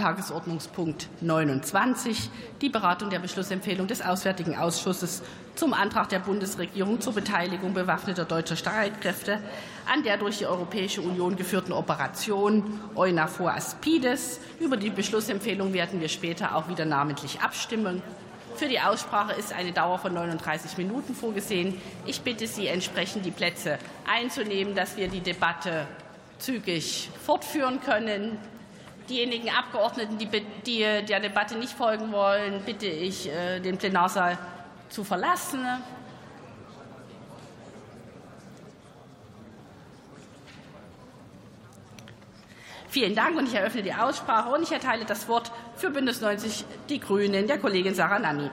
Tagesordnungspunkt 29, die Beratung der Beschlussempfehlung des Auswärtigen Ausschusses zum Antrag der Bundesregierung zur Beteiligung bewaffneter deutscher Streitkräfte an der durch die Europäische Union geführten Operation EUNAVFOR Aspides. Über die Beschlussempfehlung werden wir später auch wieder namentlich abstimmen. Für die Aussprache ist eine Dauer von 39 Minuten vorgesehen. Ich bitte Sie entsprechend die Plätze einzunehmen, dass wir die Debatte zügig fortführen können. Diejenigen Abgeordneten, die der Debatte nicht folgen wollen, bitte ich, äh, den Plenarsaal zu verlassen. Vielen Dank und ich eröffne die Aussprache und ich erteile das Wort für Bündnis 90 Die Grünen der Kollegin Sarah Nanni.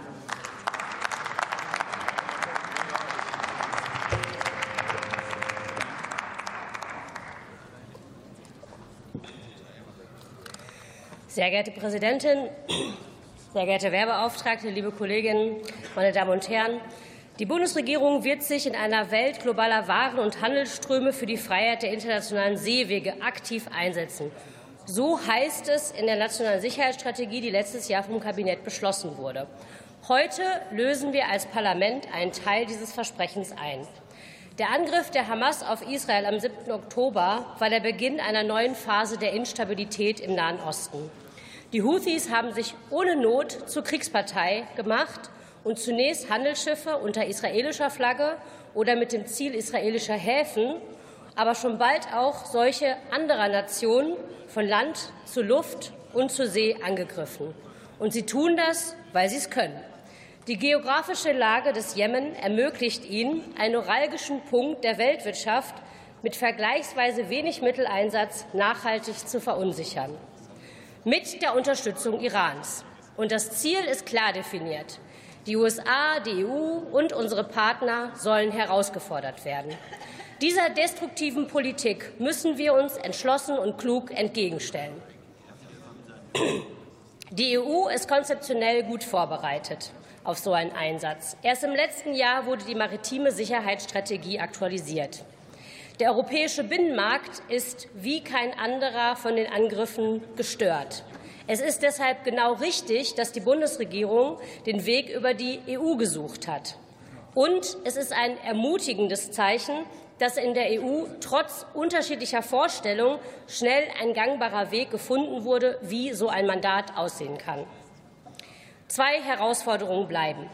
Sehr geehrte Präsidentin, sehr geehrte Werbeauftragte, liebe Kolleginnen, meine Damen und Herren! Die Bundesregierung wird sich in einer Welt globaler Waren- und Handelsströme für die Freiheit der internationalen Seewege aktiv einsetzen. So heißt es in der nationalen Sicherheitsstrategie, die letztes Jahr vom Kabinett beschlossen wurde. Heute lösen wir als Parlament einen Teil dieses Versprechens ein. Der Angriff der Hamas auf Israel am 7. Oktober war der Beginn einer neuen Phase der Instabilität im Nahen Osten. Die Houthis haben sich ohne Not zur Kriegspartei gemacht und zunächst Handelsschiffe unter israelischer Flagge oder mit dem Ziel israelischer Häfen, aber schon bald auch solche anderer Nationen von Land zu Luft und zur See angegriffen. Und sie tun das, weil sie es können. Die geografische Lage des Jemen ermöglicht ihnen, einen neuralgischen Punkt der Weltwirtschaft mit vergleichsweise wenig Mitteleinsatz nachhaltig zu verunsichern. Mit der Unterstützung Irans. Und das Ziel ist klar definiert. Die USA, die EU und unsere Partner sollen herausgefordert werden. Dieser destruktiven Politik müssen wir uns entschlossen und klug entgegenstellen. Die EU ist konzeptionell gut vorbereitet auf so einen Einsatz. Erst im letzten Jahr wurde die maritime Sicherheitsstrategie aktualisiert. Der europäische Binnenmarkt ist wie kein anderer von den Angriffen gestört. Es ist deshalb genau richtig, dass die Bundesregierung den Weg über die EU gesucht hat. Und es ist ein ermutigendes Zeichen, dass in der EU trotz unterschiedlicher Vorstellungen schnell ein gangbarer Weg gefunden wurde, wie so ein Mandat aussehen kann. Zwei Herausforderungen bleiben.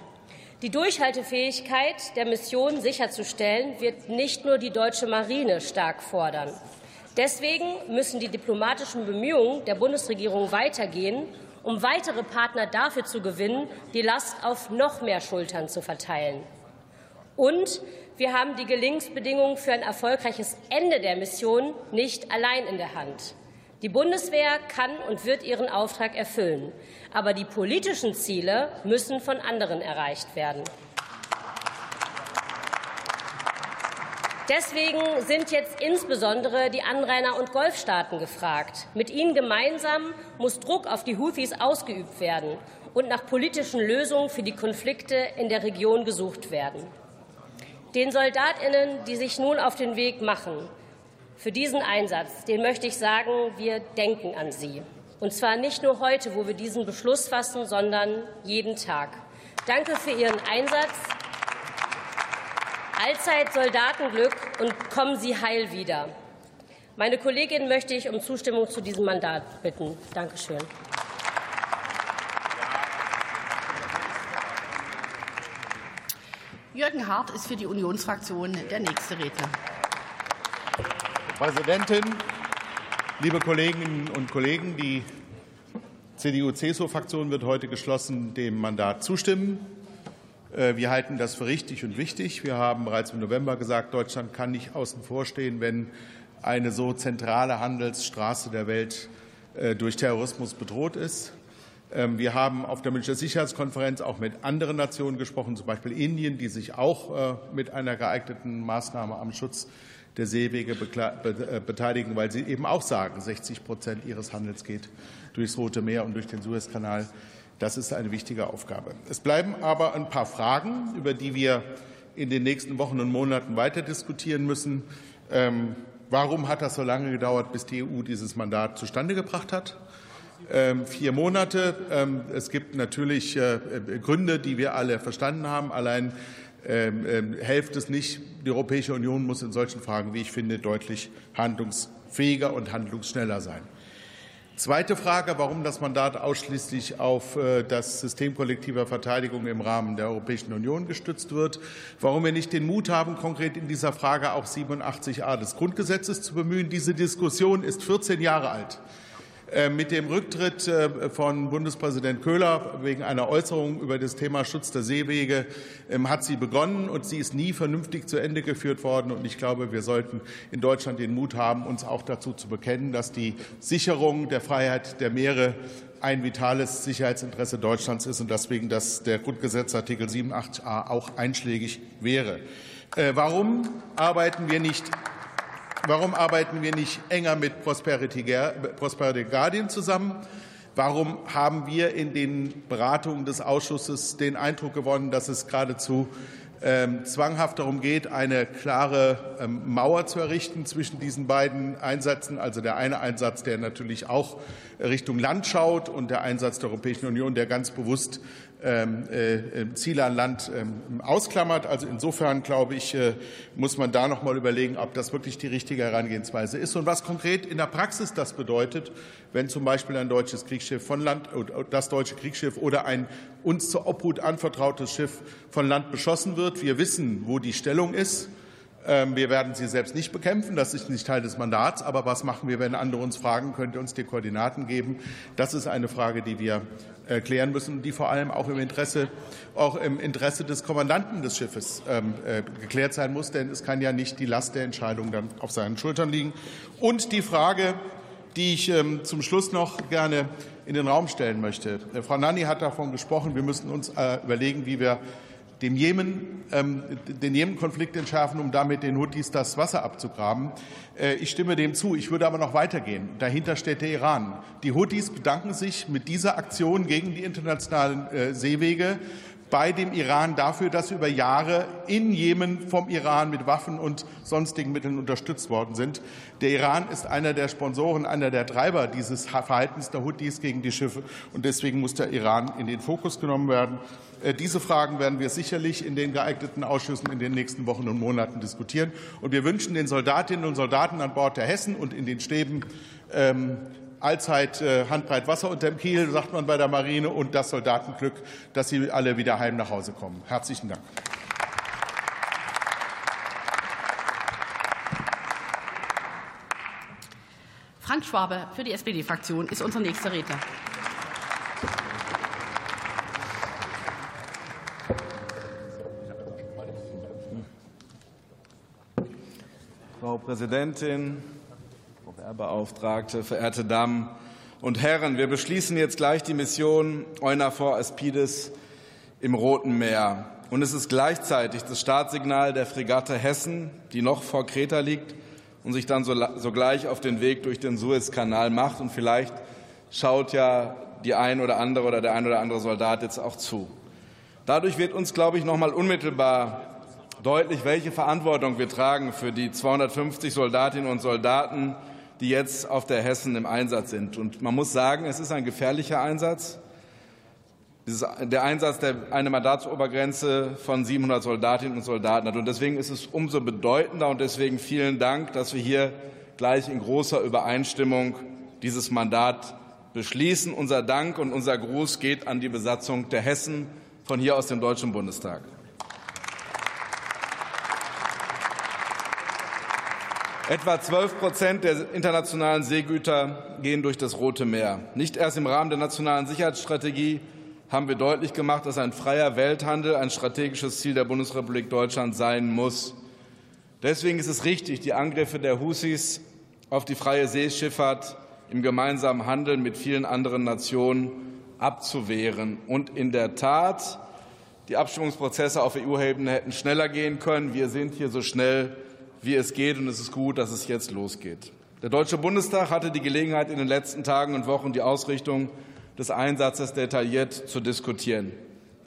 Die Durchhaltefähigkeit der Mission sicherzustellen, wird nicht nur die deutsche Marine stark fordern. Deswegen müssen die diplomatischen Bemühungen der Bundesregierung weitergehen, um weitere Partner dafür zu gewinnen, die Last auf noch mehr Schultern zu verteilen. Und wir haben die Gelingensbedingungen für ein erfolgreiches Ende der Mission nicht allein in der Hand. Die Bundeswehr kann und wird ihren Auftrag erfüllen. Aber die politischen Ziele müssen von anderen erreicht werden. Deswegen sind jetzt insbesondere die Anrainer- und Golfstaaten gefragt. Mit ihnen gemeinsam muss Druck auf die Houthis ausgeübt werden und nach politischen Lösungen für die Konflikte in der Region gesucht werden. Den Soldatinnen, die sich nun auf den Weg machen, für diesen Einsatz, den möchte ich sagen, wir denken an sie. Und zwar nicht nur heute, wo wir diesen Beschluss fassen, sondern jeden Tag. Danke für Ihren Einsatz. Allzeit Soldatenglück und kommen Sie heil wieder. Meine Kollegin möchte ich um Zustimmung zu diesem Mandat bitten. Danke schön. Jürgen Hart ist für die Unionsfraktion der nächste Redner. Frau Präsidentin, liebe Kolleginnen und Kollegen! Die CDU-CSU-Fraktion wird heute geschlossen dem Mandat zustimmen. Äh, wir halten das für richtig und wichtig. Wir haben bereits im November gesagt, Deutschland kann nicht außen vor stehen, wenn eine so zentrale Handelsstraße der Welt äh, durch Terrorismus bedroht ist. Ähm, wir haben auf der Münchner Sicherheitskonferenz auch mit anderen Nationen gesprochen, zum Beispiel Indien, die sich auch äh, mit einer geeigneten Maßnahme am Schutz der Seewege beteiligen, weil sie eben auch sagen, 60 Prozent ihres Handels geht durchs Rote Meer und durch den Suezkanal. Das ist eine wichtige Aufgabe. Es bleiben aber ein paar Fragen, über die wir in den nächsten Wochen und Monaten weiter diskutieren müssen. Ähm, warum hat das so lange gedauert, bis die EU dieses Mandat zustande gebracht hat? ähm, vier Monate. Ähm, es gibt natürlich äh, Gründe, die wir alle verstanden haben. Allein ähm, hilft es nicht. Die Europäische Union muss in solchen Fragen, wie ich finde, deutlich handlungsfähiger und handlungsschneller sein. Zweite Frage, warum das Mandat ausschließlich auf äh, das System kollektiver Verteidigung im Rahmen der Europäischen Union gestützt wird, warum wir nicht den Mut haben, konkret in dieser Frage auch 87a des Grundgesetzes zu bemühen. Diese Diskussion ist 14 Jahre alt. Äh, mit dem Rücktritt äh, von Bundespräsident Köhler wegen einer Äußerung über das Thema Schutz der Seewege ähm, hat sie begonnen, und sie ist nie vernünftig zu Ende geführt worden. Und ich glaube, wir sollten in Deutschland den Mut haben, uns auch dazu zu bekennen, dass die Sicherung der Freiheit der Meere ein vitales Sicherheitsinteresse Deutschlands ist und deswegen dass der Grundgesetzartikel 87a auch einschlägig wäre. Äh, warum arbeiten wir nicht Warum arbeiten wir nicht enger mit Prosperity, Guardian zusammen? Warum haben wir in den Beratungen des Ausschusses den Eindruck gewonnen, dass es geradezu ähm, zwanghaft darum geht, eine klare ähm, Mauer zu errichten zwischen diesen beiden Einsätzen. Also der eine Einsatz, der natürlich auch Richtung Land schaut und der Einsatz der Europäischen Union, der ganz bewusst ähm, äh, äh, Ziele an Land ähm, ausklammert. Also insofern glaube ich, äh, muss man da noch mal überlegen, ob das wirklich die richtige Herangehensweise ist und was konkret in der Praxis das bedeutet, wenn zum Beispiel ein deutsches Kriegsschiff von Land, das deutsche Kriegsschiff oder ein uns zur Obhut anvertrautes Schiff von Land beschossen wird. Wir wissen, wo die Stellung ist. Ähm, wir werden sie selbst nicht bekämpfen, das ist nicht Teil des Mandats. Aber was machen wir, wenn andere uns fragen, könnt ihr uns die Koordinaten geben? Das ist eine Frage, die wir äh, klären müssen, die vor allem auch im Interesse, auch im Interesse des Kommandanten des Schiffes ähm, äh, geklärt sein muss, denn es kann ja nicht die Last der Entscheidung dann auf seinen Schultern liegen. Und die Frage, die ich ähm, zum Schluss noch gerne in den Raum stellen möchte. Äh, Frau Nanni hat davon gesprochen, wir müssen uns überlegen, wie wir dem Jemen, ähm, den Jemen-Konflikt entschärfen, um damit den Houthis das Wasser abzugraben. Äh, ich stimme dem zu. Ich würde aber noch weitergehen. Dahinter steht der Iran. Die Houthis bedanken sich mit dieser Aktion gegen die internationalen äh, Seewege bei dem Iran dafür, dass sie über Jahre in Jemen vom Iran mit Waffen und sonstigen Mitteln unterstützt worden sind. Der Iran ist einer der Sponsoren, einer der Treiber dieses Verhaltens der Houthis gegen die Schiffe. Und deswegen muss der Iran in den Fokus genommen werden. Äh, diese Fragen werden wir sicherlich in den geeigneten Ausschüssen in den nächsten Wochen und Monaten diskutieren. Und wir wünschen den Soldatinnen und Soldaten an Bord der Hessen und in den Stäben ähm, allzeit äh, handbreit Wasser unter dem Kiel, sagt man bei der Marine, und das Soldatenglück, dass sie alle wieder heim nach Hause kommen. Herzlichen Dank. Frank Schwabe für die SPD-Fraktion ist unser nächster Redner. Frau Präsidentin, Beauftragte, verehrte Damen und Herren, wir beschließen jetzt gleich die Mission EUNAVFOR Aspides im Roten Meer. Und es ist gleichzeitig das Startsignal der Fregatte Hessen, die noch vor Kreta liegt und sich dann sogleich auf den Weg durch den Suezkanal macht. Und vielleicht schaut ja die ein oder andere oder der ein oder andere Soldat jetzt auch zu. Dadurch wird uns, glaube ich, noch mal unmittelbar deutlich, welche Verantwortung wir tragen für die 250 Soldatinnen und Soldaten, die jetzt auf der Hessen im Einsatz sind. Und man muss sagen, es ist ein gefährlicher Einsatz. Der Einsatz, der eine Mandatsobergrenze von 700 Soldatinnen und Soldaten hat. Und deswegen ist es umso bedeutender und deswegen vielen Dank, dass wir hier gleich in großer Übereinstimmung dieses Mandat beschließen. Unser Dank und unser Gruß geht an die Besatzung der Hessen von hier aus dem Deutschen Bundestag. Etwa 12 Prozent der internationalen Seegüter gehen durch das Rote Meer. Nicht erst im Rahmen der nationalen Sicherheitsstrategie haben wir deutlich gemacht, dass ein freier Welthandel ein strategisches Ziel der Bundesrepublik Deutschland sein muss. Deswegen ist es richtig, die Angriffe der Husis auf die freie Seeschifffahrt im gemeinsamen Handel mit vielen anderen Nationen abzuwehren. Und in der Tat, die Abstimmungsprozesse auf EU-Ebene hätten schneller gehen können. Wir sind hier so schnell wie es geht, und es ist gut, dass es jetzt losgeht. Der Deutsche Bundestag hatte die Gelegenheit, in den letzten Tagen und Wochen die Ausrichtung des Einsatzes detailliert zu diskutieren.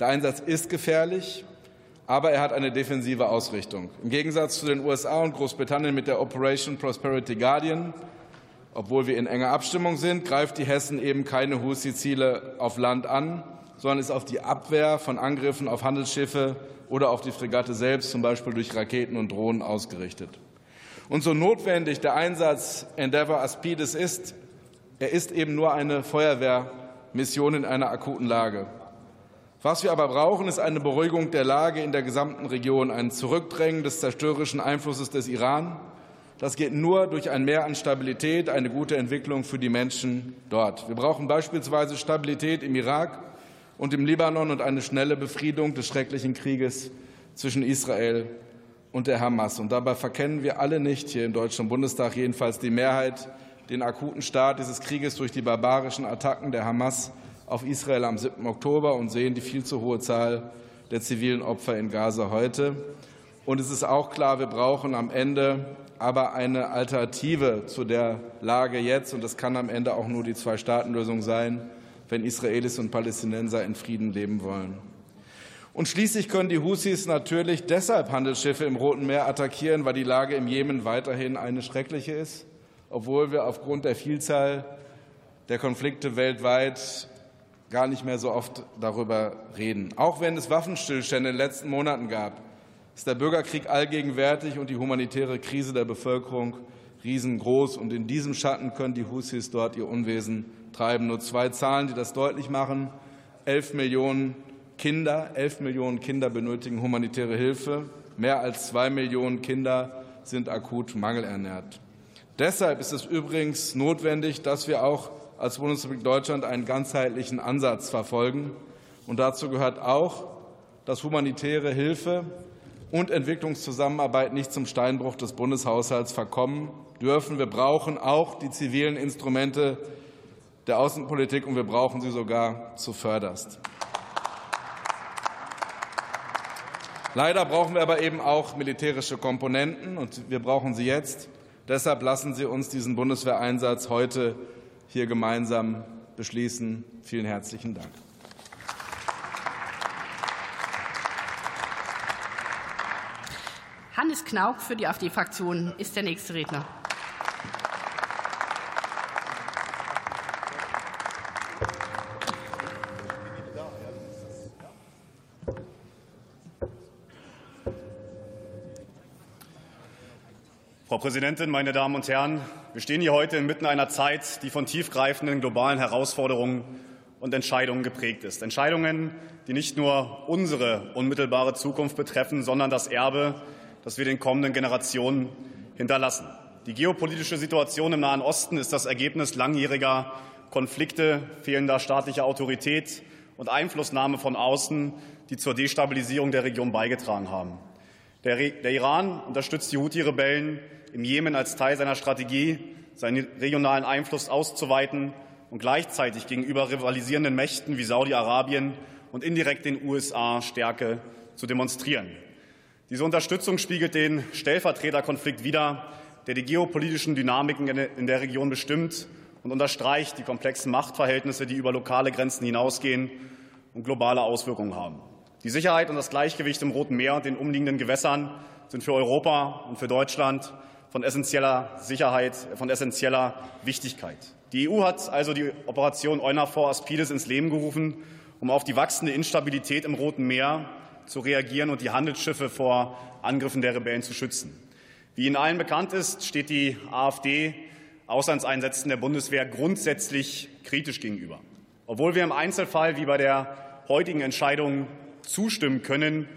Der Einsatz ist gefährlich, aber er hat eine defensive Ausrichtung. Im Gegensatz zu den USA und Großbritannien mit der Operation Prosperity Guardian Obwohl wir in enger Abstimmung sind, greift die Hessen eben keine Husi-Ziele auf Land an, sondern ist auf die Abwehr von Angriffen auf Handelsschiffe oder auf die Fregatte selbst, zum Beispiel durch Raketen und Drohnen, ausgerichtet. Und so notwendig der Einsatz Endeavour Aspides ist, er ist eben nur eine Feuerwehrmission in einer akuten Lage. Was wir aber brauchen, ist eine Beruhigung der Lage in der gesamten Region, ein Zurückdrängen des zerstörerischen Einflusses des Iran das geht nur durch ein Mehr an Stabilität, eine gute Entwicklung für die Menschen dort. Wir brauchen beispielsweise Stabilität im Irak und im Libanon und eine schnelle Befriedung des schrecklichen Krieges zwischen Israel und der Hamas. Und dabei verkennen wir alle nicht, hier im Deutschen Bundestag jedenfalls die Mehrheit, den akuten Start dieses Krieges durch die barbarischen Attacken der Hamas auf Israel am 7. Oktober und sehen die viel zu hohe Zahl der zivilen Opfer in Gaza heute. Und es ist auch klar, wir brauchen am Ende aber eine Alternative zu der Lage jetzt. Und das kann am Ende auch nur die Zwei-Staaten-Lösung sein, wenn Israelis und Palästinenser in Frieden leben wollen. Und schließlich können die Husis natürlich deshalb Handelsschiffe im Roten Meer attackieren, weil die Lage im Jemen weiterhin eine schreckliche ist, obwohl wir aufgrund der Vielzahl der Konflikte weltweit gar nicht mehr so oft darüber reden. Auch wenn es Waffenstillstände in den letzten Monaten gab, ist der Bürgerkrieg allgegenwärtig und die humanitäre Krise der Bevölkerung riesengroß. Und in diesem Schatten können die Husis dort ihr Unwesen treiben. Nur zwei Zahlen, die das deutlich machen. Elf Millionen Kinder, elf Millionen Kinder benötigen humanitäre Hilfe. Mehr als zwei Millionen Kinder sind akut mangelernährt. Deshalb ist es übrigens notwendig, dass wir auch als Bundesrepublik Deutschland einen ganzheitlichen Ansatz verfolgen. Und dazu gehört auch, dass humanitäre Hilfe und Entwicklungszusammenarbeit nicht zum Steinbruch des Bundeshaushalts verkommen dürfen. Wir brauchen auch die zivilen Instrumente der Außenpolitik, und wir brauchen sie sogar zuvörderst. Leider brauchen wir aber eben auch militärische Komponenten, und wir brauchen sie jetzt. Deshalb lassen Sie uns diesen Bundeswehreinsatz heute hier gemeinsam beschließen. Vielen herzlichen Dank. Hannes Knauk für die AfD-Fraktion ist der nächste Redner. Frau Präsidentin, meine Damen und Herren! Wir stehen hier heute inmitten einer Zeit, die von tiefgreifenden globalen Herausforderungen und Entscheidungen geprägt ist. Entscheidungen, die nicht nur unsere unmittelbare Zukunft betreffen, sondern das Erbe, das wir den kommenden Generationen hinterlassen. Die geopolitische Situation im Nahen Osten ist das Ergebnis langjähriger Konflikte, fehlender staatlicher Autorität und Einflussnahme von außen, die zur Destabilisierung der Region beigetragen haben. Der, Iran unterstützt die Houthi-Rebellen im Jemen als Teil seiner Strategie, seinen regionalen Einfluss auszuweiten und gleichzeitig gegenüber rivalisierenden Mächten wie Saudi-Arabien und indirekt den USA Stärke zu demonstrieren. Diese Unterstützung spiegelt den Stellvertreterkonflikt wider, der die geopolitischen Dynamiken in der Region bestimmt und unterstreicht die komplexen Machtverhältnisse, die über lokale Grenzen hinausgehen und globale Auswirkungen haben. Die Sicherheit und das Gleichgewicht im Roten Meer und den umliegenden Gewässern sind für Europa und für Deutschland von essentieller Sicherheit, von essentieller Wichtigkeit. Die EU hat also die Operation EUNAVFOR Aspides ins Leben gerufen, um auf die wachsende Instabilität im Roten Meer zu reagieren und die Handelsschiffe vor Angriffen der Rebellen zu schützen. Wie Ihnen allen bekannt ist, steht die AfD Auslandseinsätzen der Bundeswehr grundsätzlich kritisch gegenüber. Obwohl wir im Einzelfall wie bei der heutigen Entscheidung zustimmen können,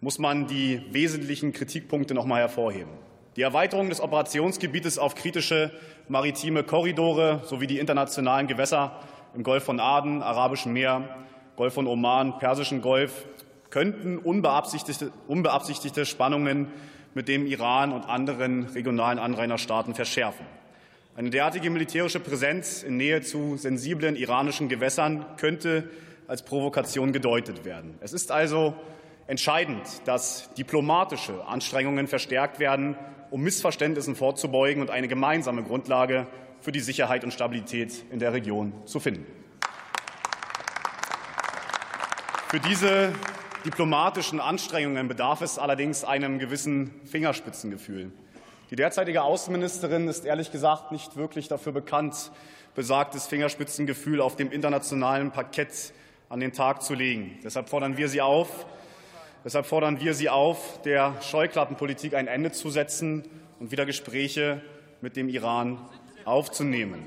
muss man die wesentlichen Kritikpunkte noch einmal hervorheben. Die Erweiterung des Operationsgebietes auf kritische maritime Korridore sowie die internationalen Gewässer im Golf von Aden, Arabischen Meer, Golf von Oman, Persischen Golf könnten unbeabsichtigte, unbeabsichtigte Spannungen mit dem Iran und anderen regionalen Anrainerstaaten verschärfen. Eine derartige militärische Präsenz in Nähe zu sensiblen iranischen Gewässern könnte als Provokation gedeutet werden. Es ist also entscheidend, dass diplomatische Anstrengungen verstärkt werden, um Missverständnissen vorzubeugen und eine gemeinsame Grundlage für die Sicherheit und Stabilität in der Region zu finden. Für diese diplomatischen Anstrengungen bedarf es allerdings einem gewissen Fingerspitzengefühl. Die derzeitige Außenministerin ist ehrlich gesagt nicht wirklich dafür bekannt, besagtes Fingerspitzengefühl auf dem internationalen Parkett an den Tag zu legen. Deshalb fordern wir Sie auf, deshalb fordern wir Sie auf, der Scheuklappenpolitik ein Ende zu setzen und wieder Gespräche mit dem Iran aufzunehmen.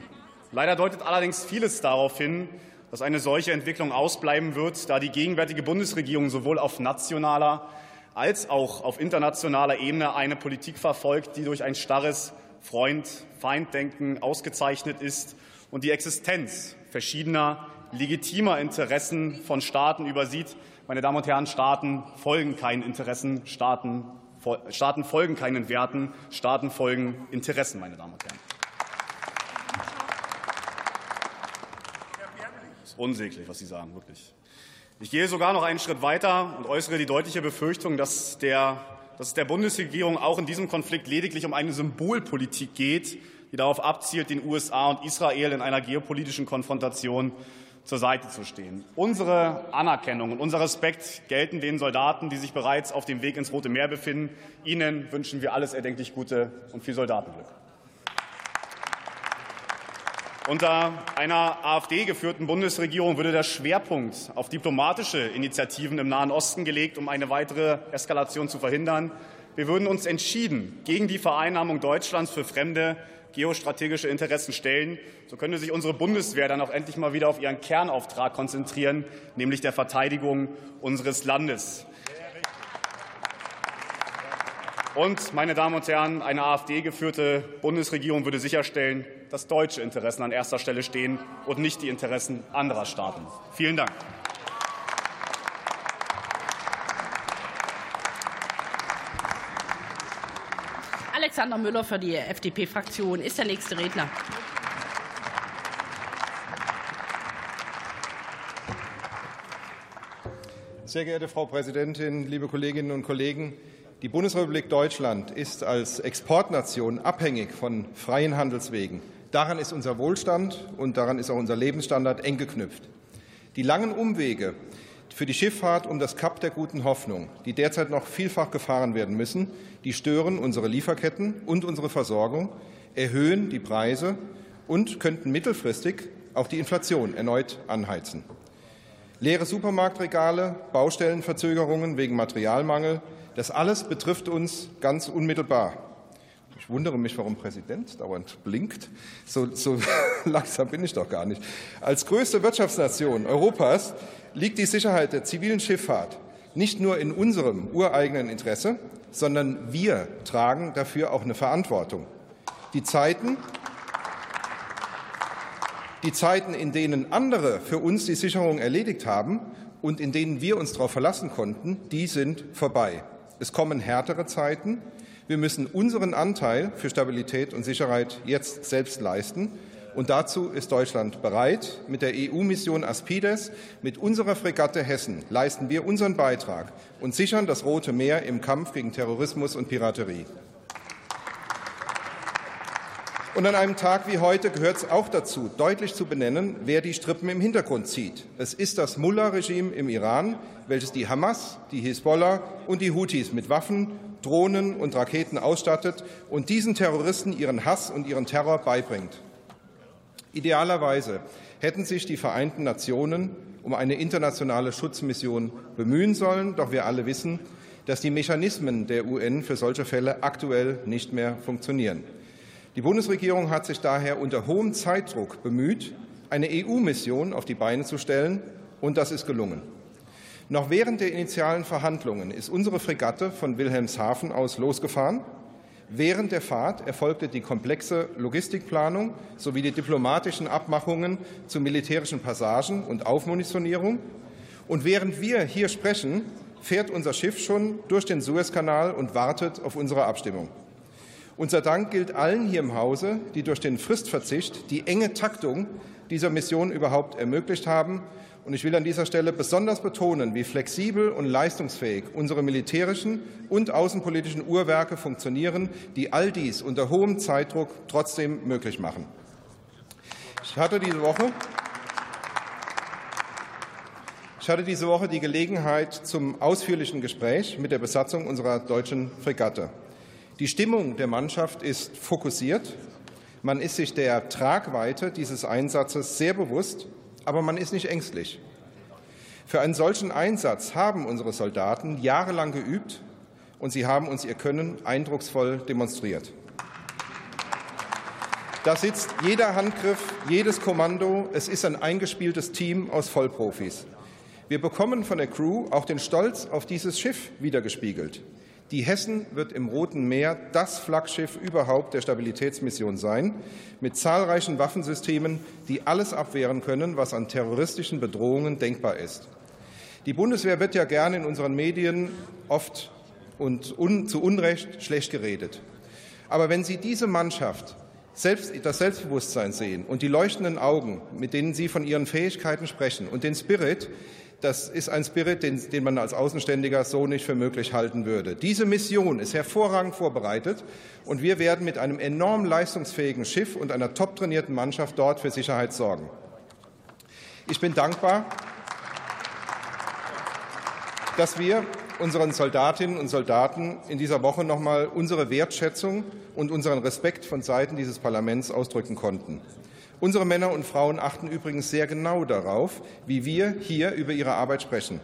Leider deutet allerdings vieles darauf hin, dass eine solche Entwicklung ausbleiben wird, da die gegenwärtige Bundesregierung sowohl auf nationaler als auch auf internationaler Ebene eine Politik verfolgt, die durch ein starres Freund-Feind-Denken ausgezeichnet ist und die Existenz verschiedener legitimer Interessen von Staaten übersieht. Meine Damen und Herren, Staaten folgen keinen Interessen, Staaten, Staaten folgen keinen Werten, Staaten folgen Interessen, meine Damen und Herren. Das ist unsäglich, was Sie sagen, wirklich. Ich gehe sogar noch einen Schritt weiter und äußere die deutliche Befürchtung, dass, der, dass es der Bundesregierung auch in diesem Konflikt lediglich um eine Symbolpolitik geht, die darauf abzielt, den USA und Israel in einer geopolitischen Konfrontation zur Seite zu stehen. Unsere Anerkennung und unser Respekt gelten den Soldaten, die sich bereits auf dem Weg ins Rote Meer befinden. Ihnen wünschen wir alles erdenklich Gute und viel Soldatenglück. Unter einer AfD geführten Bundesregierung würde der Schwerpunkt auf diplomatische Initiativen im Nahen Osten gelegt, um eine weitere Eskalation zu verhindern. Wir würden uns entschieden gegen die Vereinnahmung Deutschlands für fremde geostrategische Interessen stellen. So könnte sich unsere Bundeswehr dann auch endlich mal wieder auf ihren Kernauftrag konzentrieren, nämlich der Verteidigung unseres Landes. Und, meine Damen und Herren, eine AfD-geführte Bundesregierung würde sicherstellen, dass deutsche Interessen an erster Stelle stehen und nicht die Interessen anderer Staaten. Vielen Dank. Alexander Müller für die FDP-Fraktion ist der nächste Redner. Sehr geehrte Frau Präsidentin, liebe Kolleginnen und Kollegen! Die Bundesrepublik Deutschland ist als Exportnation abhängig von freien Handelswegen. Daran ist unser Wohlstand und daran ist auch unser Lebensstandard eng geknüpft. Die langen Umwege für die Schifffahrt um das Kap der guten Hoffnung, die derzeit noch vielfach gefahren werden müssen, die stören unsere Lieferketten und unsere Versorgung, erhöhen die Preise und könnten mittelfristig auch die Inflation erneut anheizen. Leere Supermarktregale, Baustellenverzögerungen wegen Materialmangel, das alles betrifft uns ganz unmittelbar. Ich wundere mich, warum Präsident dauernd blinkt. So, so langsam bin ich doch gar nicht. Als größte Wirtschaftsnation Europas liegt die Sicherheit der zivilen Schifffahrt nicht nur in unserem ureigenen Interesse, sondern wir tragen dafür auch eine Verantwortung. Die Zeiten, die Zeiten, in denen andere für uns die Sicherung erledigt haben und in denen wir uns darauf verlassen konnten, die sind vorbei. Es kommen härtere Zeiten. Wir müssen unseren Anteil für Stabilität und Sicherheit jetzt selbst leisten. Und dazu ist Deutschland bereit. Mit der EU-Mission Aspides, mit unserer Fregatte Hessen leisten wir unseren Beitrag und sichern das Rote Meer im Kampf gegen Terrorismus und Piraterie. Und an einem Tag wie heute gehört es auch dazu, deutlich zu benennen, wer die Strippen im Hintergrund zieht. Es ist das Mullah-Regime im Iran, welches die Hamas, die Hisbollah und die Houthis mit Waffen, Drohnen und Raketen ausstattet und diesen Terroristen ihren Hass und ihren Terror beibringt. Idealerweise hätten sich die Vereinten Nationen um eine internationale Schutzmission bemühen sollen, doch wir alle wissen, dass die Mechanismen der UN für solche Fälle aktuell nicht mehr funktionieren. Die Bundesregierung hat sich daher unter hohem Zeitdruck bemüht, eine EU-Mission auf die Beine zu stellen, und das ist gelungen. Noch während der initialen Verhandlungen ist unsere Fregatte von Wilhelmshaven aus losgefahren. Während der Fahrt erfolgte die komplexe Logistikplanung sowie die diplomatischen Abmachungen zu militärischen Passagen und Aufmunitionierung. Und während wir hier sprechen, fährt unser Schiff schon durch den Suezkanal und wartet auf unsere Abstimmung. Unser Dank gilt allen hier im Hause, die durch den Fristverzicht die enge Taktung dieser Mission überhaupt ermöglicht haben. Und ich will an dieser Stelle besonders betonen, wie flexibel und leistungsfähig unsere militärischen und außenpolitischen Uhrwerke funktionieren, die all dies unter hohem Zeitdruck trotzdem möglich machen. Ich hatte diese Woche ich hatte diese Woche die Gelegenheit zum ausführlichen Gespräch mit der Besatzung unserer deutschen Fregatte. Die Stimmung der Mannschaft ist fokussiert. Man ist sich der Tragweite dieses Einsatzes sehr bewusst, aber man ist nicht ängstlich. Für einen solchen Einsatz haben unsere Soldaten jahrelang geübt und sie haben uns ihr Können eindrucksvoll demonstriert. Da sitzt jeder Handgriff, jedes Kommando. Es ist ein eingespieltes Team aus Vollprofis. Wir bekommen von der Crew auch den Stolz auf dieses Schiff wiedergespiegelt. Die Hessen wird im Roten Meer das Flaggschiff überhaupt der Stabilitätsmission sein, mit zahlreichen Waffensystemen, die alles abwehren können, was an terroristischen Bedrohungen denkbar ist. Die Bundeswehr wird ja gerne in unseren Medien oft und un, zu Unrecht schlecht geredet. Aber wenn Sie diese Mannschaft selbst, das Selbstbewusstsein sehen und die leuchtenden Augen, mit denen Sie von Ihren Fähigkeiten sprechen und den Spirit, das ist ein Spirit, den, den, man als Außenständiger so nicht für möglich halten würde. Diese Mission ist hervorragend vorbereitet und wir werden mit einem enorm leistungsfähigen Schiff und einer top trainierten Mannschaft dort für Sicherheit sorgen. Ich bin dankbar, dass wir unseren Soldatinnen und Soldaten in dieser Woche noch einmal unsere Wertschätzung und unseren Respekt von Seiten dieses Parlaments ausdrücken konnten. Unsere Männer und Frauen achten übrigens sehr genau darauf, wie wir hier über ihre Arbeit sprechen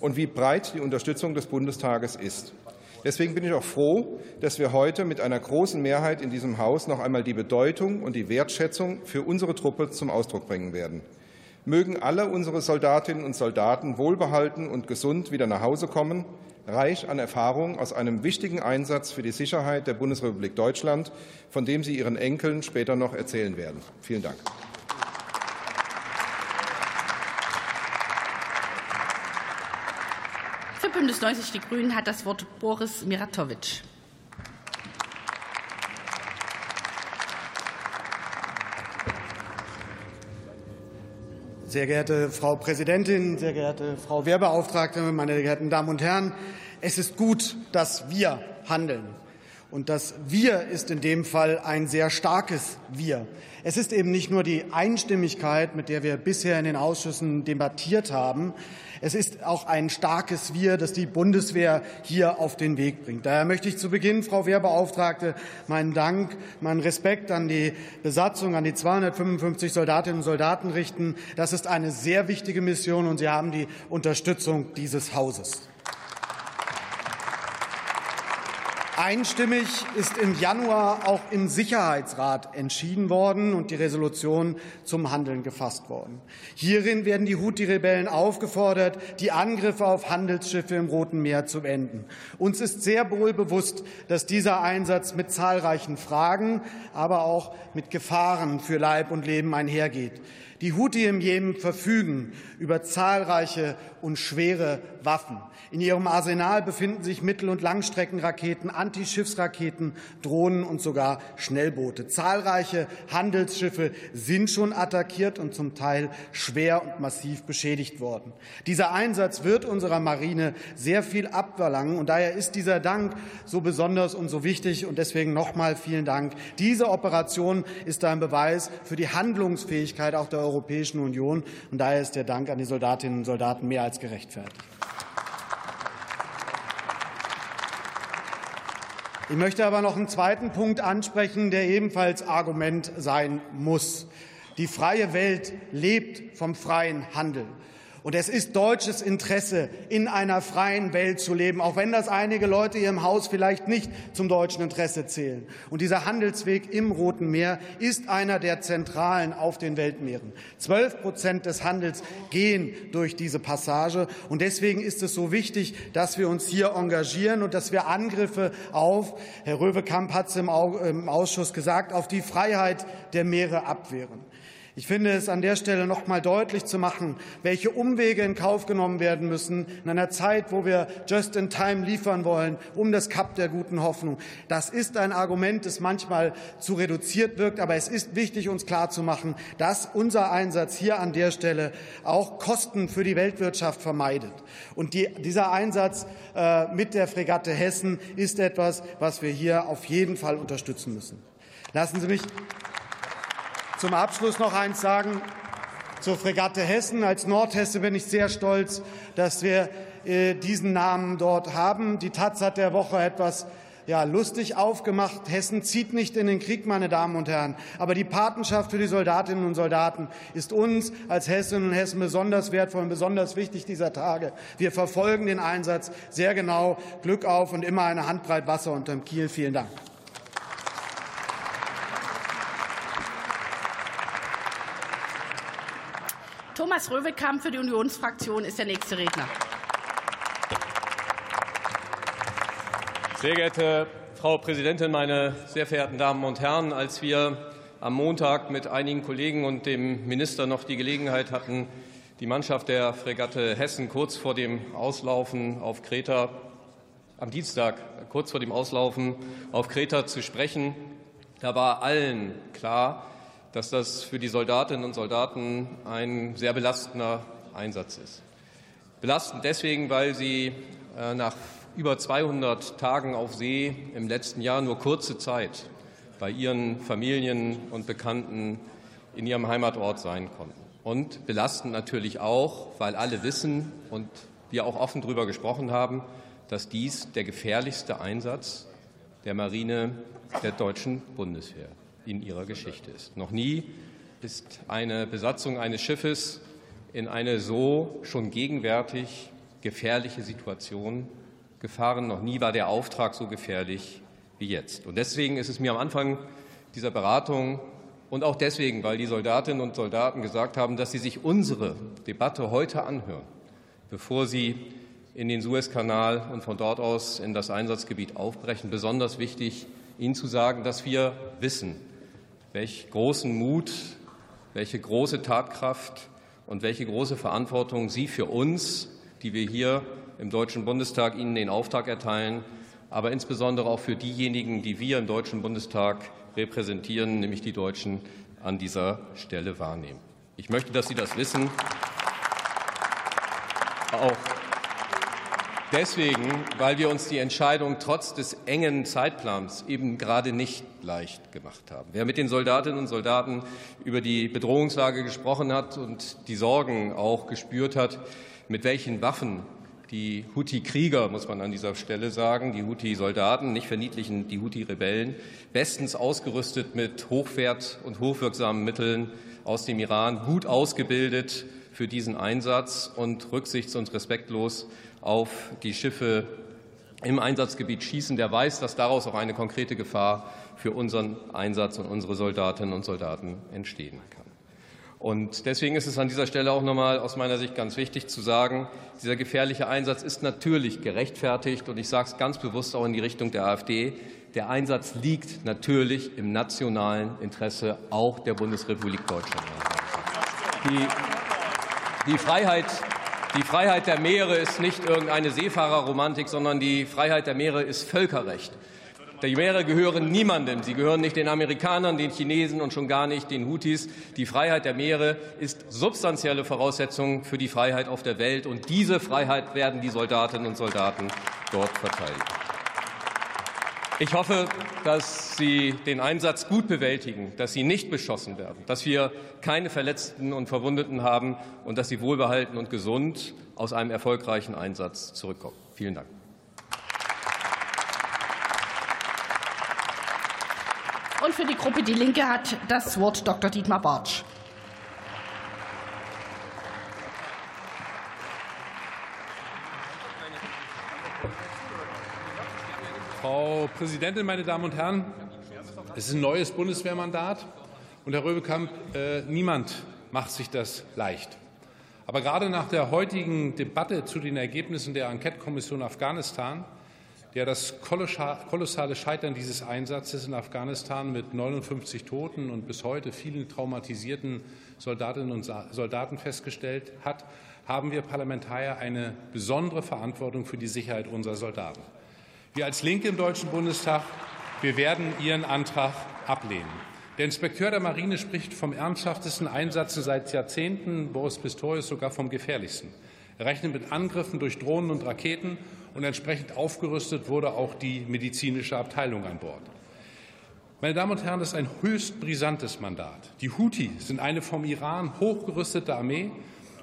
und wie breit die Unterstützung des Bundestages ist. Deswegen bin ich auch froh, dass wir heute mit einer großen Mehrheit in diesem Haus noch einmal die Bedeutung und die Wertschätzung für unsere Truppe zum Ausdruck bringen werden. Mögen alle unsere Soldatinnen und Soldaten wohlbehalten und gesund wieder nach Hause kommen, reich an Erfahrung aus einem wichtigen Einsatz für die Sicherheit der Bundesrepublik Deutschland, von dem Sie Ihren Enkeln später noch erzählen werden. Vielen Dank. Für Bündnis 90 Die Grünen hat das Wort Boris Miratowitsch. Sehr geehrte Frau Präsidentin, sehr geehrte Frau Wehrbeauftragte, meine sehr geehrten Damen und Herren! Es ist gut, dass wir handeln. Und das Wir ist in dem Fall ein sehr starkes Wir. Es ist eben nicht nur die Einstimmigkeit, mit der wir bisher in den Ausschüssen debattiert haben. Es ist auch ein starkes Wir, das die Bundeswehr hier auf den Weg bringt. Daher möchte ich zu Beginn, Frau Wehrbeauftragte, meinen Dank, meinen Respekt an die Besatzung, an die 255 Soldatinnen und Soldaten richten. Das ist eine sehr wichtige Mission, und Sie haben die Unterstützung dieses Hauses. Einstimmig ist im Januar auch im Sicherheitsrat entschieden worden und die Resolution zum Handeln gefasst worden. Hierin werden die Houthi-Rebellen aufgefordert, die Angriffe auf Handelsschiffe im Roten Meer zu beenden. Uns ist sehr wohl bewusst, dass dieser Einsatz mit zahlreichen Fragen, aber auch mit Gefahren für Leib und Leben einhergeht. Die Houthi im Jemen verfügen über zahlreiche und schwere Waffen. In ihrem Arsenal befinden sich Mittel- und Langstreckenraketen, Antischiffsraketen, Drohnen und sogar Schnellboote. Zahlreiche Handelsschiffe sind schon attackiert und zum Teil schwer und massiv beschädigt worden. Dieser Einsatz wird unserer Marine sehr viel abverlangen und daher ist dieser Dank so besonders und so wichtig und deswegen nochmal vielen Dank. Diese Operation ist ein Beweis für die Handlungsfähigkeit auch der Europäischen Union und daher ist der Dank an die Soldatinnen und Soldaten mehr als gerechtfertigt. Ich möchte aber noch einen zweiten Punkt ansprechen, der ebenfalls Argument sein muss. Die freie Welt lebt vom freien Handel. Und es ist deutsches Interesse, in einer freien Welt zu leben, auch wenn das einige Leute hier im Haus vielleicht nicht zum deutschen Interesse zählen. Und dieser Handelsweg im Roten Meer ist einer der zentralen auf den Weltmeeren. Zwölf Prozent des Handels gehen durch diese Passage. Und deswegen ist es so wichtig, dass wir uns hier engagieren und dass wir Angriffe auf, Herr Röwekamp hat es im Ausschuss gesagt, auf die Freiheit der Meere abwehren. Ich finde es an der Stelle noch mal deutlich zu machen, welche Umwege in Kauf genommen werden müssen in einer Zeit, wo wir just in time liefern wollen, um das Kap der guten Hoffnung. Das ist ein Argument, das manchmal zu reduziert wirkt, aber es ist wichtig, uns klarzumachen, dass unser Einsatz hier an der Stelle auch Kosten für die Weltwirtschaft vermeidet. Und die, dieser Einsatz äh, mit der Fregatte Hessen ist etwas, was wir hier auf jeden Fall unterstützen müssen. Lassen Sie mich zum Abschluss noch eins sagen zur Fregatte Hessen. Als Nordhesse bin ich sehr stolz, dass wir äh, diesen Namen dort haben. Die Taz hat der Woche etwas ja, lustig aufgemacht. Hessen zieht nicht in den Krieg, meine Damen und Herren. Aber die Patenschaft für die Soldatinnen und Soldaten ist uns als Hessinnen und Hessen besonders wertvoll und besonders wichtig dieser Tage. Wir verfolgen den Einsatz sehr genau. Glück auf und immer eine Handbreit Wasser unterm Kiel. Vielen Dank. Thomas Röwekamp für die Unionsfraktion ist der nächste Redner. Sehr geehrte Frau Präsidentin, meine sehr verehrten Damen und Herren! Als wir am Montag mit einigen Kollegen und dem Minister noch die Gelegenheit hatten, die Mannschaft der Fregatte Hessen kurz vor dem Auslaufen auf Kreta am Dienstag kurz vor dem Auslaufen auf Kreta zu sprechen, da war allen klar, dass das für die Soldatinnen und Soldaten ein sehr belastender Einsatz ist. Belastend deswegen, weil sie äh, nach über 200 Tagen auf See im letzten Jahr nur kurze Zeit bei ihren Familien und Bekannten in ihrem Heimatort sein konnten. Und belastend natürlich auch, weil alle wissen und wir auch offen darüber gesprochen haben, dass dies der gefährlichste Einsatz der Marine der deutschen Bundeswehr in ihrer Geschichte ist. Noch nie ist eine Besatzung eines Schiffes in eine so schon gegenwärtig gefährliche Situation gefahren. Noch nie war der Auftrag so gefährlich wie jetzt. Und deswegen ist es mir am Anfang dieser Beratung und auch deswegen, weil die Soldatinnen und Soldaten gesagt haben, dass sie sich unsere Debatte heute anhören, bevor sie in den Suezkanal und von dort aus in das Einsatzgebiet aufbrechen, besonders wichtig, Ihnen zu sagen, dass wir wissen, welch großen Mut, welche große Tatkraft und welche große Verantwortung Sie für uns, die wir hier im Deutschen Bundestag Ihnen den Auftrag erteilen, aber insbesondere auch für diejenigen, die wir im Deutschen Bundestag repräsentieren, nämlich die Deutschen, an dieser Stelle wahrnehmen. Ich möchte, dass Sie das wissen. Auch deswegen, weil wir uns die Entscheidung trotz des engen Zeitplans eben gerade nicht leicht gemacht haben. Wer mit den Soldatinnen und Soldaten über die Bedrohungslage gesprochen hat und die Sorgen auch gespürt hat, mit welchen Waffen die Houthi-Krieger, muss man an dieser Stelle sagen, die Houthi-Soldaten, nicht verniedlichen die Houthi-Rebellen, bestens ausgerüstet mit hochwert- und hochwirksamen Mitteln aus dem Iran, gut ausgebildet für diesen Einsatz und rücksichts- und respektlos auf die Schiffe im Einsatzgebiet schießen, der weiß, dass daraus auch eine konkrete Gefahr für unseren Einsatz und unsere Soldatinnen und Soldaten entstehen kann. Und deswegen ist es an dieser Stelle auch nochmal aus meiner Sicht ganz wichtig zu sagen, dieser gefährliche Einsatz ist natürlich gerechtfertigt und ich sage es ganz bewusst auch in die Richtung der AfD. Der Einsatz liegt natürlich im nationalen Interesse auch der Bundesrepublik Deutschland. Die, die Freiheit die Freiheit der Meere ist nicht irgendeine Seefahrerromantik, sondern die Freiheit der Meere ist Völkerrecht. Die Meere gehören niemandem. Sie gehören nicht den Amerikanern, den Chinesen und schon gar nicht den Houthis. Die Freiheit der Meere ist substanzielle Voraussetzung für die Freiheit auf der Welt. Und diese Freiheit werden die Soldatinnen und Soldaten dort verteidigen. Ich hoffe, dass Sie den Einsatz gut bewältigen, dass Sie nicht beschossen werden, dass wir keine Verletzten und Verwundeten haben und dass Sie wohlbehalten und gesund aus einem erfolgreichen Einsatz zurückkommen. Vielen Dank. Und für die Gruppe Die Linke hat das Wort Dr. Dietmar Bartsch. Frau Präsidentin, meine Damen und Herren! Es ist ein neues Bundeswehrmandat. Und Herr Röbekamp, äh, niemand macht sich das leicht. Aber gerade nach der heutigen Debatte zu den Ergebnissen der Enquete-Kommission Afghanistan, der das kolossale Scheitern dieses Einsatzes in Afghanistan mit 59 Toten und bis heute vielen traumatisierten Soldatinnen und Soldaten festgestellt hat, haben wir Parlamentarier eine besondere Verantwortung für die Sicherheit unserer Soldaten. Wir als Linke im Deutschen Bundestag, wir werden Ihren Antrag ablehnen. Der Inspekteur der Marine spricht vom ernsthaftesten Einsatz seit Jahrzehnten, Boris Pistorius sogar vom gefährlichsten. Er rechnet mit Angriffen durch Drohnen und Raketen und entsprechend aufgerüstet wurde auch die medizinische Abteilung an Bord. Meine Damen und Herren, das ist ein höchst brisantes Mandat. Die Houthi sind eine vom Iran hochgerüstete Armee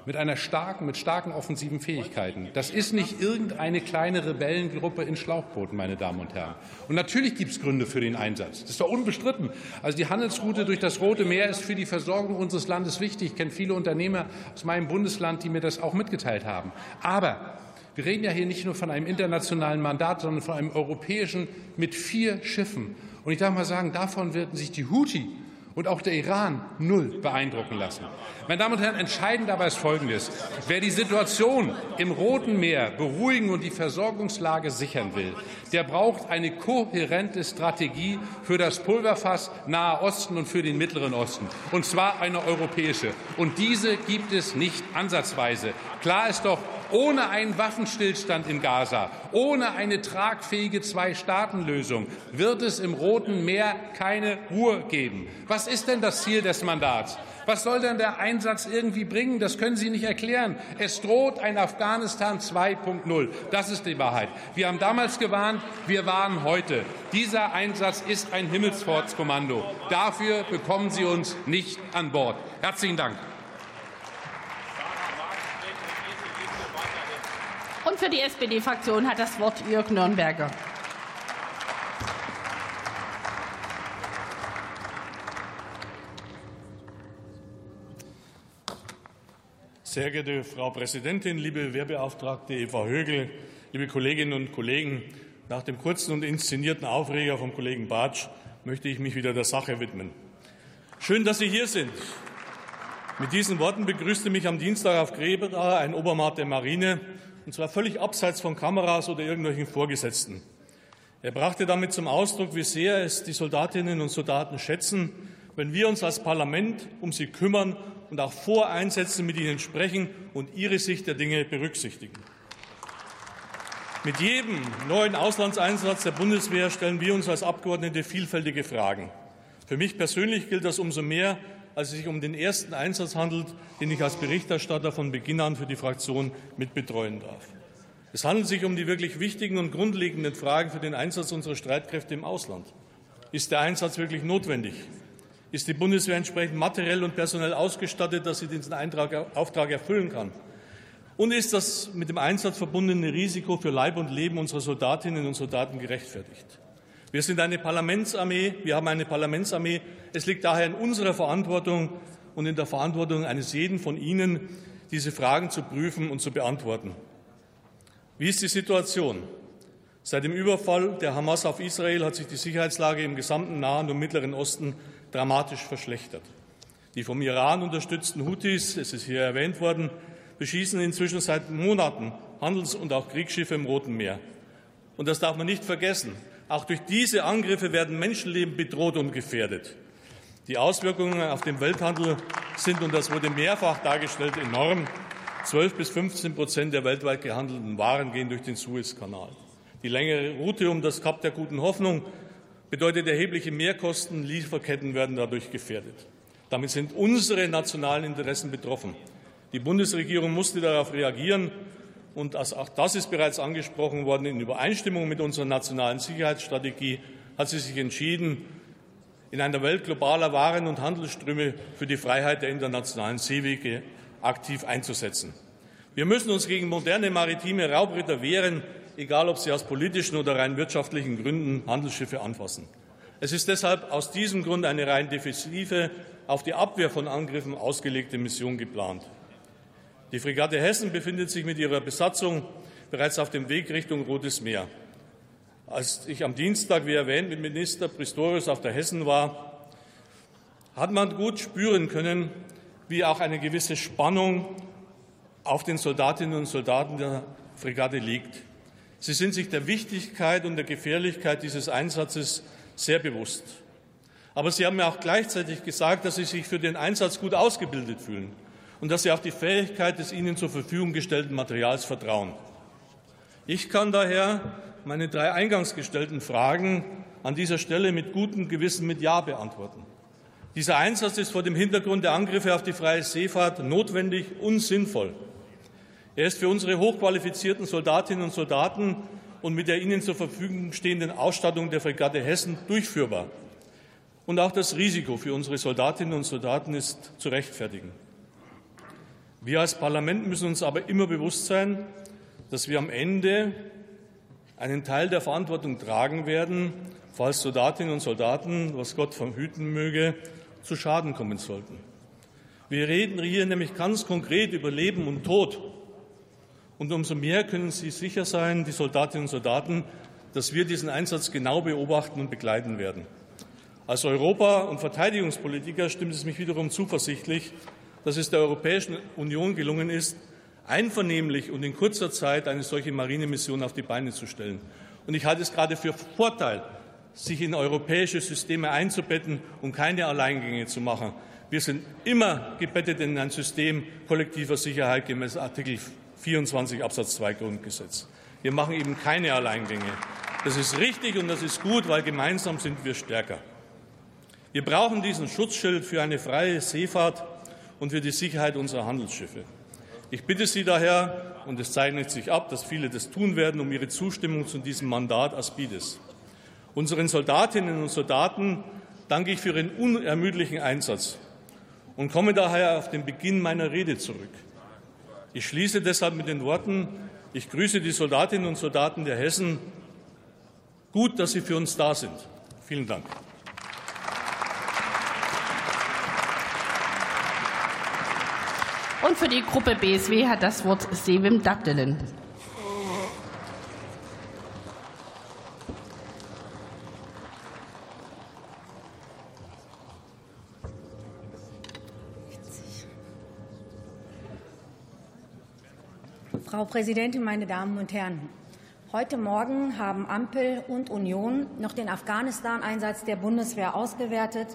mit einer starken, mit starken offensiven Fähigkeiten. Das ist nicht irgendeine kleine Rebellengruppe in Schlauchbooten, meine Damen und Herren. Und natürlich gibt es Gründe für den Einsatz. Das ist doch unbestritten. Also die Handelsroute durch das Rote Meer ist für die Versorgung unseres Landes wichtig. Ich kenne viele Unternehmer aus meinem Bundesland, die mir das auch mitgeteilt haben. Aber wir reden ja hier nicht nur von einem internationalen Mandat, sondern von einem europäischen mit vier Schiffen. Und ich darf mal sagen, davon werden sich die Houthi und auch der Iran null beeindrucken lassen. Meine Damen und Herren, entscheidend dabei ist Folgendes. Wer die Situation im Roten Meer beruhigen und die Versorgungslage sichern will, der braucht eine kohärente Strategie für das Pulverfass Nahe Osten und für den Mittleren Osten, und zwar eine europäische. Und diese gibt es nicht ansatzweise. Klar ist doch, ohne einen Waffenstillstand in Gaza, ohne eine tragfähige Zwei-Staaten-Lösung wird es im Roten Meer keine Ruhe geben. Was ist denn das Ziel des Mandats? Was soll denn der Einsatz irgendwie bringen? Das können Sie nicht erklären. Es droht ein Afghanistan 2.0. Das ist die Wahrheit. Wir haben damals gewarnt, wir warnen heute. Dieser Einsatz ist ein Himmelsfahrtskommando. Dafür bekommen Sie uns nicht an Bord. Herzlichen Dank. Und für die SPD-Fraktion hat das Wort Jörg Nürnberger. Sehr geehrte Frau Präsidentin, liebe Wehrbeauftragte Eva Högel, liebe Kolleginnen und Kollegen! Nach dem kurzen und inszenierten Aufreger vom Kollegen Bartsch möchte ich mich wieder der Sache widmen. Schön, dass Sie hier sind. Mit diesen Worten begrüßte mich am Dienstag auf Grebra ein Obermaat der Marine, und zwar völlig abseits von Kameras oder irgendwelchen Vorgesetzten. Er brachte damit zum Ausdruck, wie sehr es die Soldatinnen und Soldaten schätzen, wenn wir uns als Parlament um sie kümmern und auch vor Einsätzen mit ihnen sprechen und ihre Sicht der Dinge berücksichtigen. Mit jedem neuen Auslandseinsatz der Bundeswehr stellen wir uns als Abgeordnete vielfältige Fragen. Für mich persönlich gilt das umso mehr, als es sich um den ersten Einsatz handelt, den ich als Berichterstatter von Beginn an für die Fraktion mitbetreuen darf. Es handelt sich um die wirklich wichtigen und grundlegenden Fragen für den Einsatz unserer Streitkräfte im Ausland. Ist der Einsatz wirklich notwendig? Ist die Bundeswehr entsprechend materiell und personell ausgestattet, dass sie diesen Auftrag erfüllen kann? Und ist das mit dem Einsatz verbundene Risiko für Leib und Leben unserer Soldatinnen und Soldaten gerechtfertigt? Wir sind eine Parlamentsarmee, wir haben eine Parlamentsarmee. Es liegt daher in unserer Verantwortung und in der Verantwortung eines jeden von Ihnen, diese Fragen zu prüfen und zu beantworten. Wie ist die Situation? Seit dem Überfall der Hamas auf Israel hat sich die Sicherheitslage im gesamten Nahen und Mittleren Osten dramatisch verschlechtert. Die vom Iran unterstützten Houthis, es ist hier erwähnt worden, beschießen inzwischen seit Monaten Handels- und auch Kriegsschiffe im Roten Meer. Und das darf man nicht vergessen. Auch durch diese Angriffe werden Menschenleben bedroht und gefährdet. Die Auswirkungen auf den Welthandel sind, und das wurde mehrfach dargestellt, enorm. 12 bis 15 Prozent der weltweit gehandelten Waren gehen durch den Suezkanal. Die längere Route um das Kap der Guten Hoffnung bedeutet erhebliche Mehrkosten. Lieferketten werden dadurch gefährdet. Damit sind unsere nationalen Interessen betroffen. Die Bundesregierung musste darauf reagieren und auch das ist bereits angesprochen worden, in Übereinstimmung mit unserer nationalen Sicherheitsstrategie hat sie sich entschieden, in einer Welt globaler Waren- und Handelsströme für die Freiheit der internationalen Seewege aktiv einzusetzen. Wir müssen uns gegen moderne maritime Raubritter wehren, egal ob sie aus politischen oder rein wirtschaftlichen Gründen Handelsschiffe anfassen. Es ist deshalb aus diesem Grund eine rein defensive, auf die Abwehr von Angriffen ausgelegte Mission geplant. Die Fregatte Hessen befindet sich mit ihrer Besatzung bereits auf dem Weg Richtung Rotes Meer. Als ich am Dienstag, wie erwähnt, mit Minister Pistorius auf der Hessen war, hat man gut spüren können, wie auch eine gewisse Spannung auf den Soldatinnen und Soldaten der Fregatte liegt. Sie sind sich der Wichtigkeit und der Gefährlichkeit dieses Einsatzes sehr bewusst. Aber sie haben mir auch gleichzeitig gesagt, dass sie sich für den Einsatz gut ausgebildet fühlen und dass sie auf die Fähigkeit des ihnen zur Verfügung gestellten Materials vertrauen. Ich kann daher meine drei eingangs gestellten Fragen an dieser Stelle mit gutem Gewissen mit Ja beantworten. Dieser Einsatz ist vor dem Hintergrund der Angriffe auf die freie Seefahrt notwendig und sinnvoll. Er ist für unsere hochqualifizierten Soldatinnen und Soldaten und mit der ihnen zur Verfügung stehenden Ausstattung der Fregatte Hessen durchführbar. Und auch das Risiko für unsere Soldatinnen und Soldaten ist zu rechtfertigen. Wir als Parlament müssen uns aber immer bewusst sein, dass wir am Ende einen Teil der Verantwortung tragen werden, falls Soldatinnen und Soldaten, was Gott verhüten möge, zu Schaden kommen sollten. Wir reden hier nämlich ganz konkret über Leben und Tod. Und umso mehr können Sie sicher sein, die Soldatinnen und Soldaten, dass wir diesen Einsatz genau beobachten und begleiten werden. Als Europa- und Verteidigungspolitiker stimmt es mich wiederum zuversichtlich, dass es der Europäischen Union gelungen ist, einvernehmlich und in kurzer Zeit eine solche Marinemission auf die Beine zu stellen. Und ich halte es gerade für Vorteil, sich in europäische Systeme einzubetten und keine Alleingänge zu machen. Wir sind immer gebettet in ein System kollektiver Sicherheit gemäß Artikel 24 Absatz 2 Grundgesetz. Wir machen eben keine Alleingänge. Das ist richtig und das ist gut, weil gemeinsam sind wir stärker. Wir brauchen diesen Schutzschild für eine freie Seefahrt und für die Sicherheit unserer Handelsschiffe. Ich bitte Sie daher, und es zeichnet sich ab, dass viele das tun werden, um Ihre Zustimmung zu diesem Mandat Aspides. Unseren Soldatinnen und Soldaten danke ich für ihren unermüdlichen Einsatz und komme daher auf den Beginn meiner Rede zurück. Ich schließe deshalb mit den Worten, ich grüße die Soldatinnen und Soldaten der Hessen. Gut, dass Sie für uns da sind. Vielen Dank. Und für die Gruppe BSW hat das Wort Sevim Dattelen. Frau Präsidentin, meine Damen und Herren! Heute Morgen haben Ampel und Union noch den Afghanistan-Einsatz der Bundeswehr ausgewertet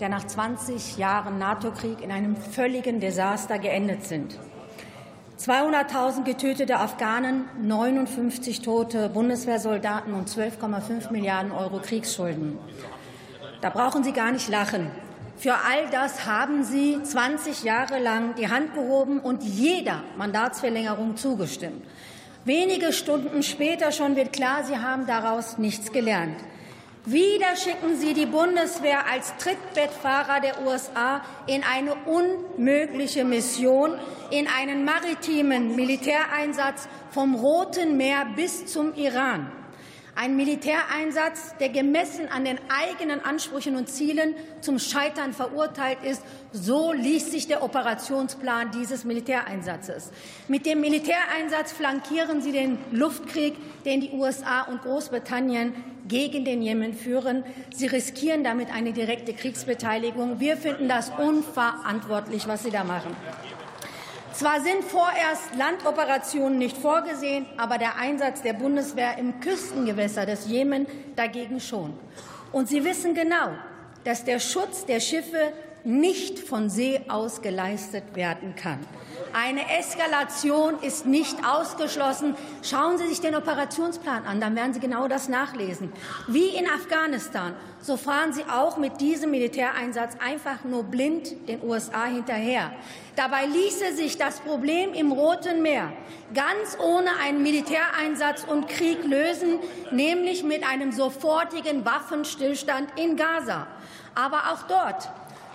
der nach 20 Jahren NATO-Krieg in einem völligen Desaster geendet sind. 200.000 getötete Afghanen, 59 tote Bundeswehrsoldaten und 12,5 Milliarden Euro Kriegsschulden. Da brauchen Sie gar nicht lachen. Für all das haben Sie 20 Jahre lang die Hand gehoben und jeder Mandatsverlängerung zugestimmt. Wenige Stunden später schon wird klar, Sie haben daraus nichts gelernt. Wieder schicken Sie die Bundeswehr als Trittbettfahrer der USA in eine unmögliche Mission, in einen maritimen Militäreinsatz vom Roten Meer bis zum Iran. Ein Militäreinsatz, der gemessen an den eigenen Ansprüchen und Zielen zum Scheitern verurteilt ist. So liest sich der Operationsplan dieses Militäreinsatzes. Mit dem Militäreinsatz flankieren Sie den Luftkrieg, den die USA und Großbritannien gegen den Jemen führen. Sie riskieren damit eine direkte Kriegsbeteiligung. Wir finden das unverantwortlich, was Sie da machen. Zwar sind vorerst Landoperationen nicht vorgesehen, aber der Einsatz der Bundeswehr im Küstengewässer des Jemen dagegen schon. Und Sie wissen genau, dass der Schutz der Schiffe nicht von See aus geleistet werden kann. Eine Eskalation ist nicht ausgeschlossen. Schauen Sie sich den Operationsplan an, dann werden Sie genau das nachlesen. Wie in Afghanistan, so fahren Sie auch mit diesem Militäreinsatz einfach nur blind den USA hinterher. Dabei ließe sich das Problem im Roten Meer ganz ohne einen Militäreinsatz und Krieg lösen, nämlich mit einem sofortigen Waffenstillstand in Gaza. Aber auch dort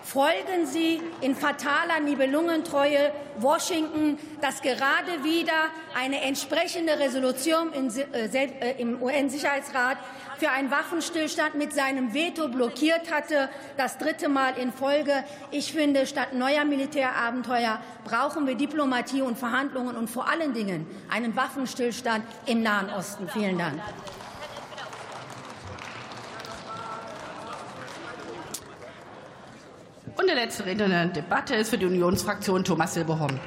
folgen Sie in fataler Nibelungentreue Washington, das gerade wieder eine entsprechende Resolution äh, äh, im UN-Sicherheitsrat für einen Waffenstillstand mit seinem Veto blockiert hatte, das dritte Mal in Folge. Ich finde, statt neuer Militärabenteuer brauchen wir Diplomatie und Verhandlungen und vor allen Dingen einen Waffenstillstand im Nahen Osten. Vielen Dank. Und der letzte Redner in der Debatte ist für die Unionsfraktion Thomas Silberhorn.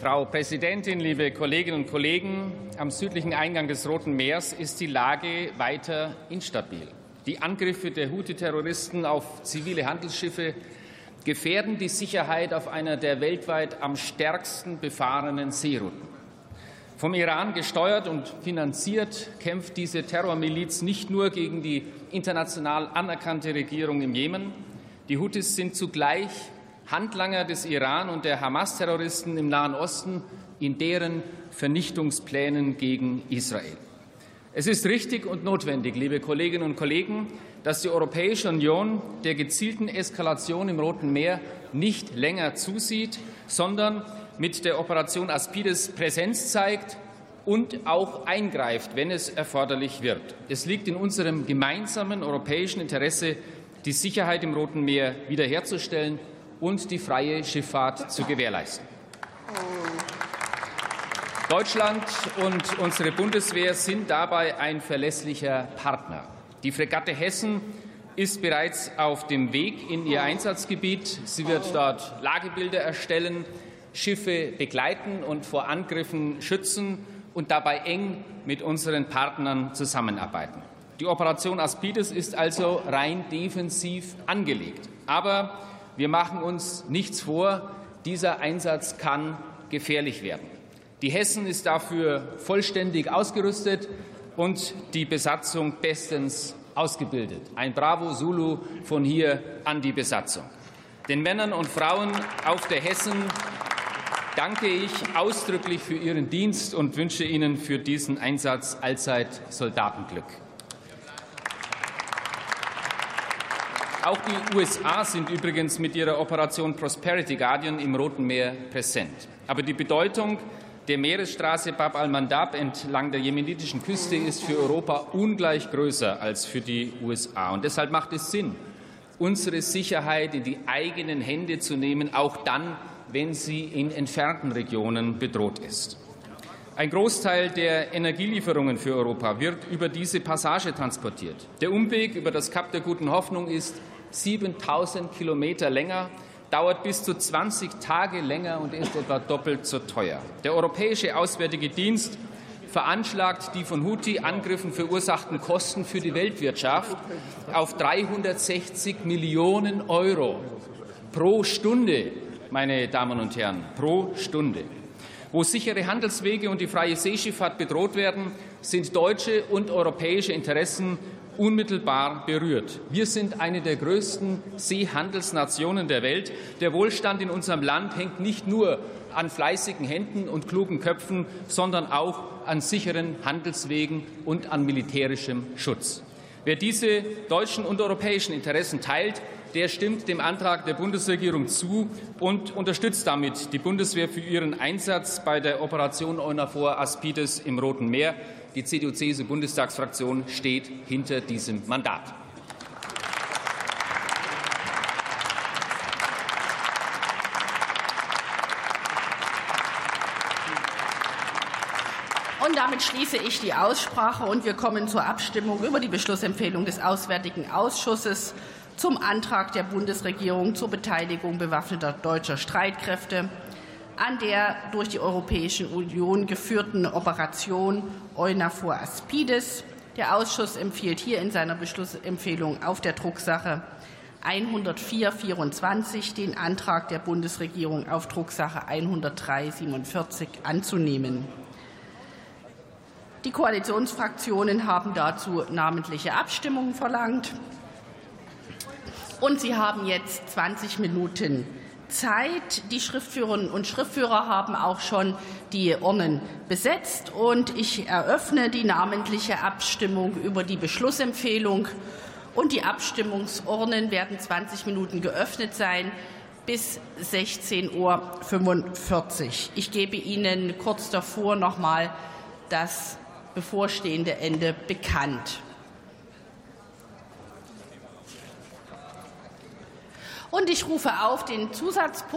Frau Präsidentin, liebe Kolleginnen und Kollegen! Am südlichen Eingang des Roten Meers ist die Lage weiter instabil. Die Angriffe der Houthi-Terroristen auf zivile Handelsschiffe gefährden die Sicherheit auf einer der weltweit am stärksten befahrenen Seerouten. Vom Iran gesteuert und finanziert kämpft diese Terrormiliz nicht nur gegen die international anerkannte Regierung im Jemen. Die Houthis sind zugleich Handlanger des Iran und der Hamas-Terroristen im Nahen Osten in deren Vernichtungsplänen gegen Israel. Es ist richtig und notwendig, liebe Kolleginnen und Kollegen, dass die Europäische Union der gezielten Eskalation im Roten Meer nicht länger zusieht, sondern mit der Operation Aspides Präsenz zeigt und auch eingreift, wenn es erforderlich wird. Es liegt in unserem gemeinsamen europäischen Interesse, die Sicherheit im Roten Meer wiederherzustellen und die freie Schifffahrt zu gewährleisten. Deutschland und unsere Bundeswehr sind dabei ein verlässlicher Partner. Die Fregatte Hessen ist bereits auf dem Weg in ihr Einsatzgebiet. Sie wird dort Lagebilder erstellen, Schiffe begleiten und vor Angriffen schützen und dabei eng mit unseren Partnern zusammenarbeiten. Die Operation Aspides ist also rein defensiv angelegt. Aber wir machen uns nichts vor, dieser Einsatz kann gefährlich werden. Die Hessen ist dafür vollständig ausgerüstet und die Besatzung bestens ausgebildet. Ein Bravo Zulu von hier an die Besatzung. Den Männern und Frauen auf der Hessen danke ich ausdrücklich für Ihren Dienst und wünsche Ihnen für diesen Einsatz allzeit Soldatenglück. Auch die USA sind übrigens mit ihrer Operation Prosperity Guardian im Roten Meer präsent. Aber die Bedeutung der Meeresstraße Bab al-Mandab entlang der jemenitischen Küste ist für Europa ungleich größer als für die USA. Und deshalb macht es Sinn, unsere Sicherheit in die eigenen Hände zu nehmen, auch dann, wenn sie in entfernten Regionen bedroht ist. Ein Großteil der Energielieferungen für Europa wird über diese Passage transportiert. Der Umweg über das Kap der Guten Hoffnung ist 7000 Kilometer länger dauert bis zu 20 Tage länger und ist etwa doppelt so teuer. Der Europäische Auswärtige Dienst veranschlagt die von Houthi-Angriffen verursachten Kosten für die Weltwirtschaft auf 360 Millionen Euro pro Stunde, meine Damen und Herren, pro Stunde. Wo sichere Handelswege und die freie Seeschifffahrt bedroht werden, sind deutsche und europäische Interessen unmittelbar berührt. Wir sind eine der größten Seehandelsnationen der Welt. Der Wohlstand in unserem Land hängt nicht nur an fleißigen Händen und klugen Köpfen, sondern auch an sicheren Handelswegen und an militärischem Schutz. Wer diese deutschen und europäischen Interessen teilt, der stimmt dem Antrag der Bundesregierung zu und unterstützt damit die Bundeswehr für ihren Einsatz bei der Operation EUNAVFOR Aspides im Roten Meer. Die CDU-CSU-Bundestagsfraktion steht hinter diesem Mandat. Und damit schließe ich die Aussprache und wir kommen zur Abstimmung über die Beschlussempfehlung des Auswärtigen Ausschusses zum Antrag der Bundesregierung zur Beteiligung bewaffneter deutscher Streitkräfte an der durch die Europäische Union geführten Operation EUNAVFOR Aspides. Der Ausschuss empfiehlt hier in seiner Beschlussempfehlung auf der Drucksache 104-24 den Antrag der Bundesregierung auf Drucksache 103-47 anzunehmen. Die Koalitionsfraktionen haben dazu namentliche Abstimmungen verlangt. Und Sie haben jetzt 20 Minuten Zeit. Die Schriftführerinnen und Schriftführer haben auch schon die Urnen besetzt. Und ich eröffne die namentliche Abstimmung über die Beschlussempfehlung. Und die Abstimmungsurnen werden 20 Minuten geöffnet sein bis 16.45 Uhr. Ich gebe Ihnen kurz davor noch mal das bevorstehende Ende bekannt. Und ich rufe auf den Zusatzpunkt